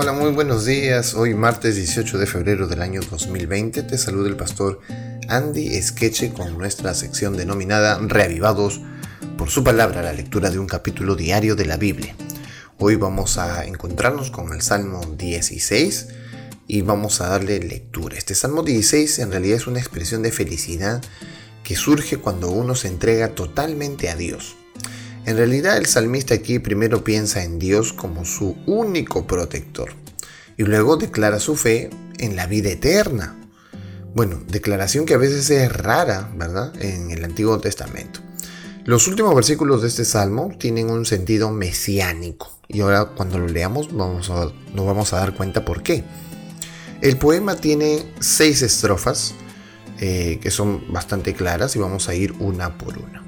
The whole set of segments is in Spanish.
Hola, muy buenos días. Hoy martes 18 de febrero del año 2020 te saluda el pastor Andy Esqueche con nuestra sección denominada Reavivados por su palabra, la lectura de un capítulo diario de la Biblia. Hoy vamos a encontrarnos con el Salmo 16 y vamos a darle lectura. Este Salmo 16 en realidad es una expresión de felicidad que surge cuando uno se entrega totalmente a Dios. En realidad el salmista aquí primero piensa en Dios como su único protector y luego declara su fe en la vida eterna. Bueno, declaración que a veces es rara, ¿verdad? En el Antiguo Testamento. Los últimos versículos de este salmo tienen un sentido mesiánico y ahora cuando lo leamos vamos a, nos vamos a dar cuenta por qué. El poema tiene seis estrofas eh, que son bastante claras y vamos a ir una por una.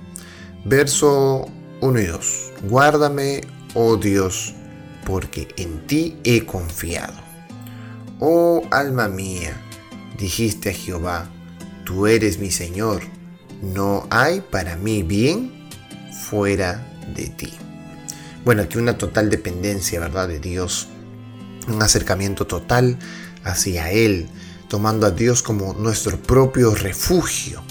Verso 1 y 2. Guárdame, oh Dios, porque en ti he confiado. Oh alma mía, dijiste a Jehová, tú eres mi Señor, no hay para mí bien fuera de ti. Bueno, aquí una total dependencia, ¿verdad? De Dios, un acercamiento total hacia Él, tomando a Dios como nuestro propio refugio.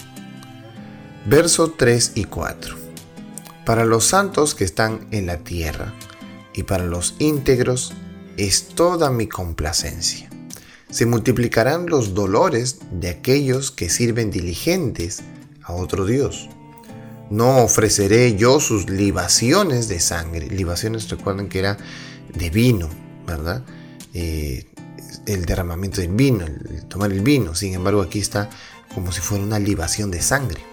Verso 3 y 4 para los santos que están en la tierra, y para los íntegros es toda mi complacencia. Se multiplicarán los dolores de aquellos que sirven diligentes a otro Dios. No ofreceré yo sus libaciones de sangre. Libaciones, recuerden que era de vino, ¿verdad? Eh, el derramamiento del vino, el tomar el vino. Sin embargo, aquí está como si fuera una libación de sangre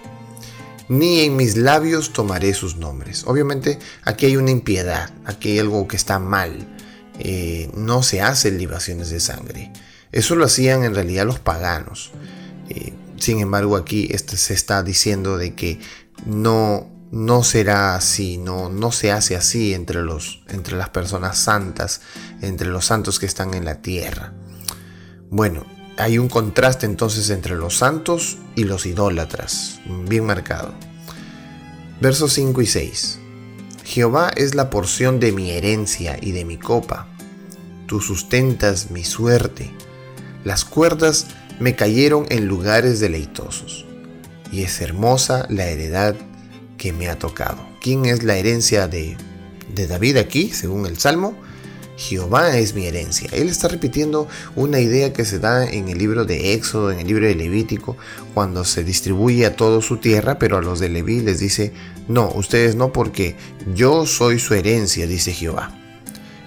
ni en mis labios tomaré sus nombres. Obviamente aquí hay una impiedad, aquí hay algo que está mal. Eh, no se hacen libaciones de sangre. Eso lo hacían en realidad los paganos. Eh, sin embargo aquí este se está diciendo de que no, no será así, no, no se hace así entre, los, entre las personas santas, entre los santos que están en la tierra. Bueno, hay un contraste entonces entre los santos y los idólatras, bien marcado. Versos 5 y 6. Jehová es la porción de mi herencia y de mi copa. Tú sustentas mi suerte. Las cuerdas me cayeron en lugares deleitosos. Y es hermosa la heredad que me ha tocado. ¿Quién es la herencia de, de David aquí, según el Salmo? Jehová es mi herencia. Él está repitiendo una idea que se da en el libro de Éxodo, en el libro de Levítico, cuando se distribuye a toda su tierra, pero a los de Leví les dice, no, ustedes no, porque yo soy su herencia, dice Jehová.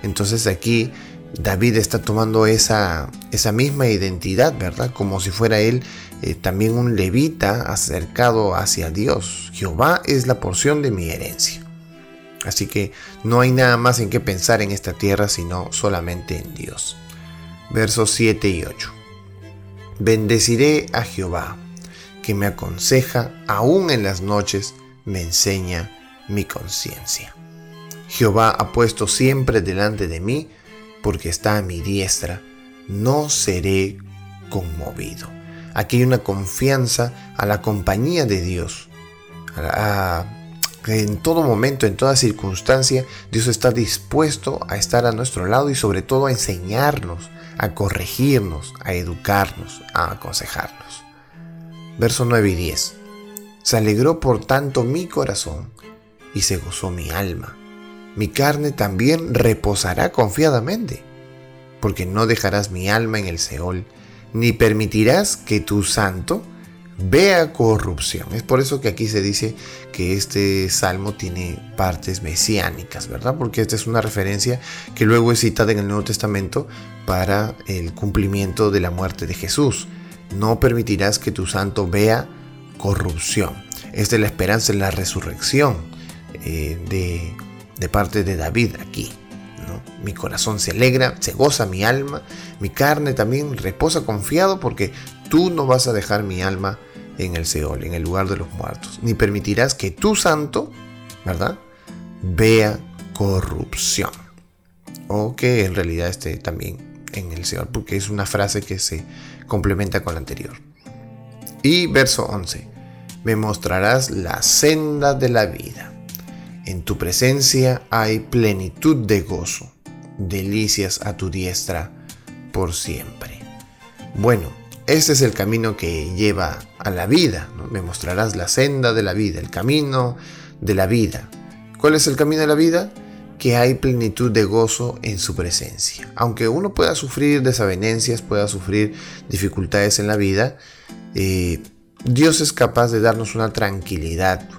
Entonces aquí David está tomando esa, esa misma identidad, ¿verdad? Como si fuera él eh, también un levita acercado hacia Dios. Jehová es la porción de mi herencia. Así que no hay nada más en qué pensar en esta tierra sino solamente en Dios. Versos 7 y 8. Bendeciré a Jehová, que me aconseja aún en las noches, me enseña mi conciencia. Jehová ha puesto siempre delante de mí, porque está a mi diestra, no seré conmovido. Aquí hay una confianza a la compañía de Dios, en todo momento, en toda circunstancia, Dios está dispuesto a estar a nuestro lado y sobre todo a enseñarnos, a corregirnos, a educarnos, a aconsejarnos. Verso 9 y 10. Se alegró por tanto mi corazón y se gozó mi alma. Mi carne también reposará confiadamente, porque no dejarás mi alma en el Seol, ni permitirás que tu santo vea corrupción. Es por eso que aquí se dice que este salmo tiene partes mesiánicas, ¿verdad? Porque esta es una referencia que luego es citada en el Nuevo Testamento para el cumplimiento de la muerte de Jesús. No permitirás que tu santo vea corrupción. Esta es la esperanza en la resurrección eh, de, de parte de David aquí. Mi corazón se alegra, se goza mi alma, mi carne también reposa confiado porque tú no vas a dejar mi alma en el Seol, en el lugar de los muertos, ni permitirás que tu santo, ¿verdad?, vea corrupción. O que en realidad esté también en el Seol, porque es una frase que se complementa con la anterior. Y verso 11, me mostrarás la senda de la vida. En tu presencia hay plenitud de gozo. delicias a tu diestra por siempre. Bueno, este es el camino que lleva a la vida. Me mostrarás la senda de la vida, el camino de la vida. ¿Cuál es el camino de la vida? Que hay plenitud de gozo en su presencia. Aunque uno pueda sufrir desavenencias, pueda sufrir dificultades en la vida, eh, Dios es capaz de darnos una tranquilidad,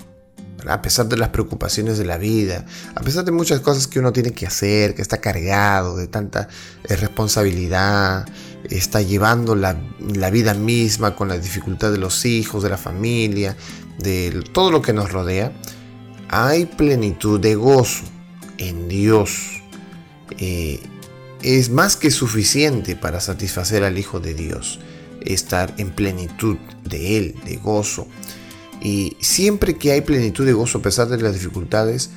a pesar de las preocupaciones de la vida, a pesar de muchas cosas que uno tiene que hacer, que está cargado de tanta eh, responsabilidad, está llevando la, vida misma con la dificultad de los hijos, de la familia, de todo lo que nos rodea, hay plenitud de gozo en Dios. Eh, es más que suficiente para satisfacer al Hijo de Dios, estar en plenitud de Él, de gozo. Y siempre que hay plenitud de gozo a pesar de las dificultades,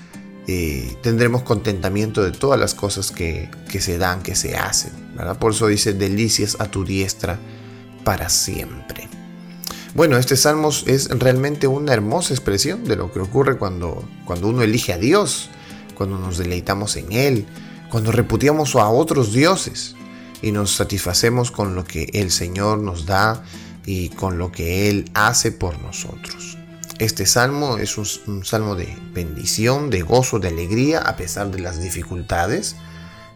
eh, tendremos contentamiento de todas las cosas que, se dan, que se hacen. Por eso dice, delicias a tu diestra para siempre. Bueno, este salmo es realmente una hermosa expresión de lo que ocurre cuando, cuando uno elige a Dios, cuando nos deleitamos en Él, cuando repudiamos a otros dioses y nos satisfacemos con lo que el Señor nos da y con lo que Él hace por nosotros. Este salmo es un, salmo de bendición, de gozo, de alegría, a pesar de las dificultades.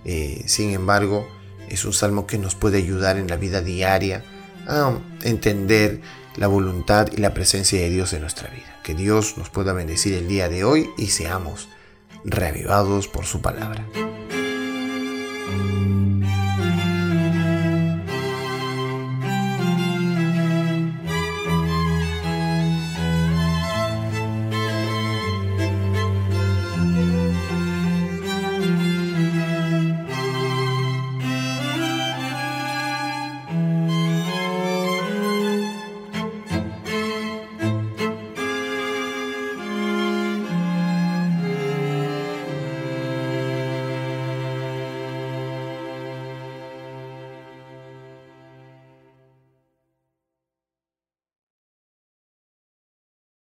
Eh, sin embargo, es un salmo que nos puede ayudar en la vida diaria a entender la voluntad y la presencia de Dios en nuestra vida. Que Dios nos pueda bendecir el día de hoy y seamos reavivados por su palabra.